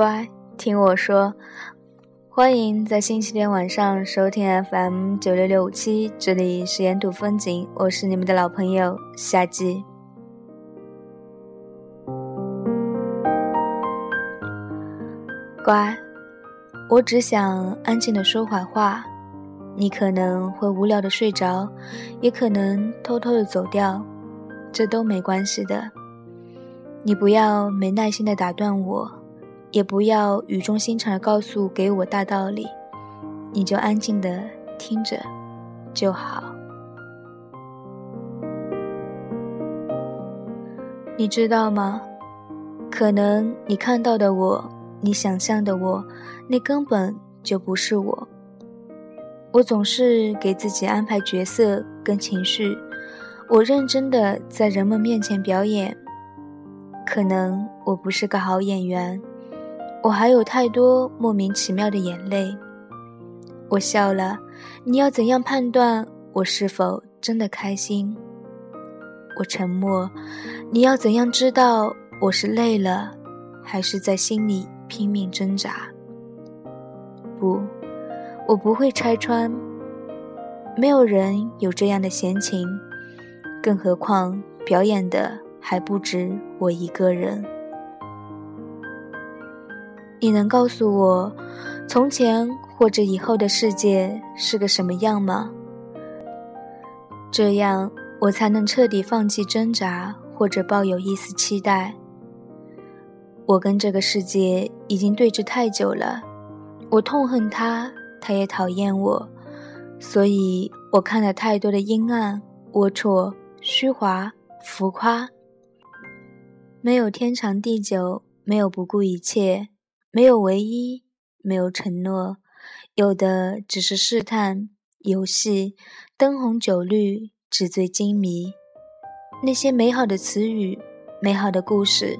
乖，听我说，欢迎在星期天晚上收听 FM 九六六五七，这里是沿途风景，我是你们的老朋友夏季。乖，我只想安静的说会话，你可能会无聊的睡着，也可能偷偷的走掉，这都没关系的。你不要没耐心的打断我，也不要语重心长的告诉给我大道理，你就安静的听着就好。你知道吗？可能你看到的我，你想象的我，那根本就不是我。我总是给自己安排角色跟情绪，我认真的在人们面前表演。可能我不是个好演员，我还有太多莫名其妙的眼泪。我笑了，你要怎样判断我是否真的开心？我沉默，你要怎样知道我是累了，还是在心里拼命挣扎？不，我不会拆穿。没有人有这样的闲情，更何况表演的。还不止我一个人。你能告诉我，从前或者以后的世界是个什么样吗？这样我才能彻底放弃挣扎，或者抱有一丝期待。我跟这个世界已经对峙太久了，我痛恨他，他也讨厌我，所以我看了太多的阴暗、龌龊、虚华、浮夸。没有天长地久，没有不顾一切，没有唯一，没有承诺，有的只是试探、游戏、灯红酒绿、纸醉金迷。那些美好的词语、美好的故事，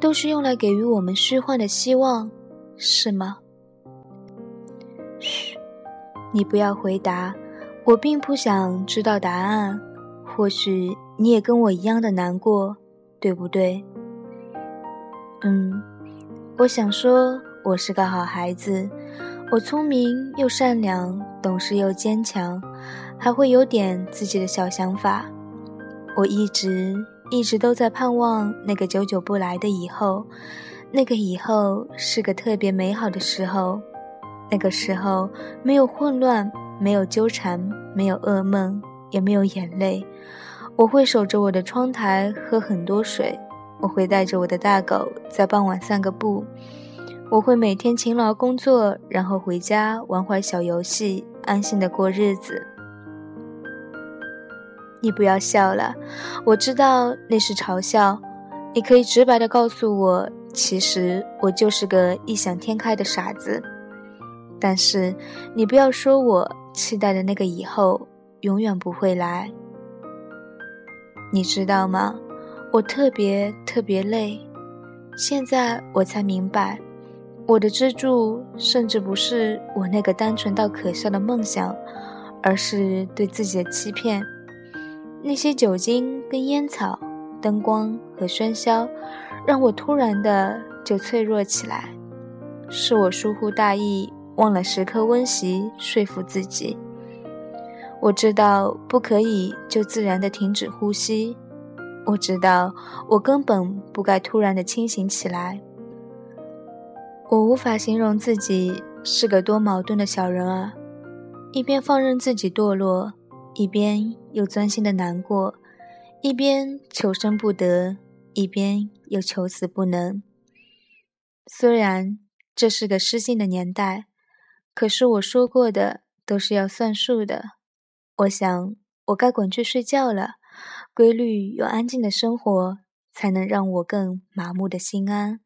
都是用来给予我们虚幻的希望，是吗？嘘，你不要回答，我并不想知道答案。或许你也跟我一样的难过，对不对？嗯，我想说，我是个好孩子，我聪明又善良，懂事又坚强，还会有点自己的小想法。我一直一直都在盼望那个久久不来的以后，那个以后是个特别美好的时候，那个时候没有混乱，没有纠缠，没有噩梦，也没有眼泪。我会守着我的窗台，喝很多水。我会带着我的大狗在傍晚散个步，我会每天勤劳工作，然后回家玩会小游戏，安心的过日子。你不要笑了，我知道那是嘲笑。你可以直白的告诉我，其实我就是个异想天开的傻子。但是你不要说我期待的那个以后永远不会来。你知道吗？我特别特别累，现在我才明白，我的支柱甚至不是我那个单纯到可笑的梦想，而是对自己的欺骗。那些酒精跟烟草、灯光和喧嚣，让我突然的就脆弱起来。是我疏忽大意，忘了时刻温习说服自己。我知道不可以就自然的停止呼吸。我知道，我根本不该突然的清醒起来。我无法形容自己是个多矛盾的小人啊，一边放任自己堕落，一边又钻心的难过，一边求生不得，一边又求死不能。虽然这是个失信的年代，可是我说过的都是要算数的。我想，我该滚去睡觉了。规律又安静的生活，才能让我更麻木的心安。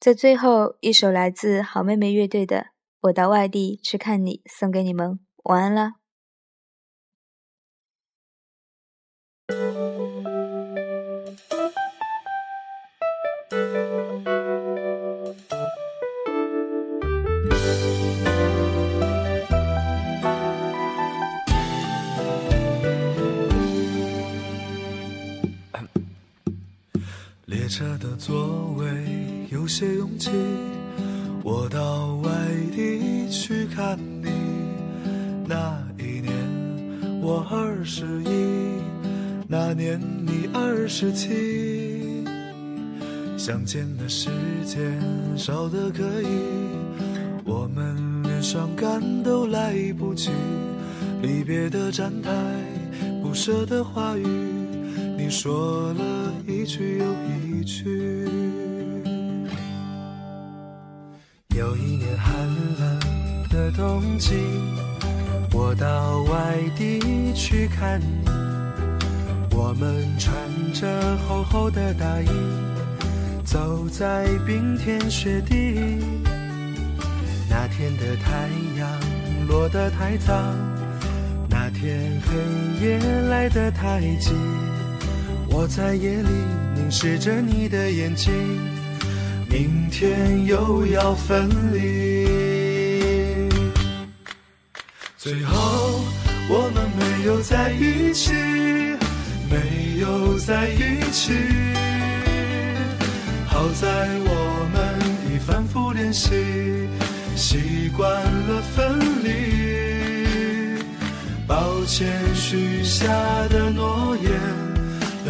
在最后一首来自好妹妹乐队的《我到外地去看你》，送给你们，晚安了。车的座位有些勇气。我到外地去看你，那一年我二十一，那年你二十七。相见的时间少得可以，我们连伤感都来不及。离别的站台，不舍的话语，你说了一句又一句。有一年寒冷的冬季，我到外地去看你，我们穿着厚厚的大衣，走在冰天雪地。那天的太阳落得太早。那天黑夜来得太急，我在夜里凝视着你的眼睛，明天又要分离。最后我们没有在一起，没有在一起。好在我们已反复练习，习惯了分离。抱歉，许下的诺言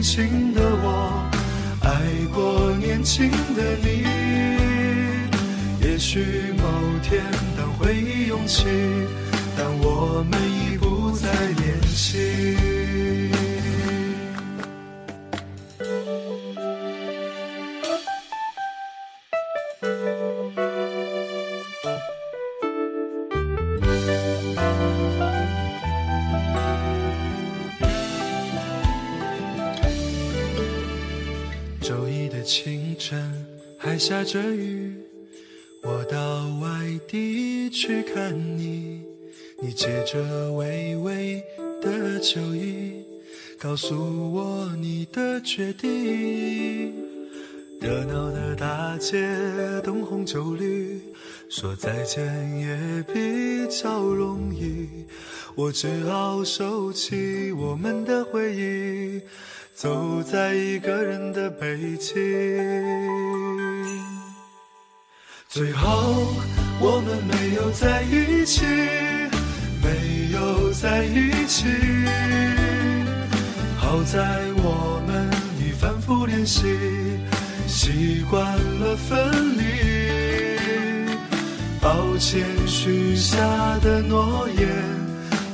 年轻的我爱过年轻的你。也许某天当回忆涌起，但我们已不再联系。清晨还下着雨，我到外地去看你。你借着微微的秋意，告诉我你的决定。热闹的大街，灯红酒绿，说再见也比较容易。我只好收起我们的回忆。走在一个人的北京，最后我们没有在一起，没有在一起。好在我们已反复练习，习惯了分离。抱歉，许下的诺言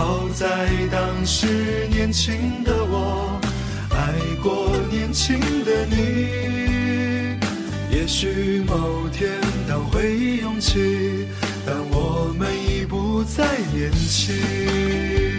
好在当时年轻的我。爱过年轻的你，也许某天当回忆涌起，但我们已不再年轻。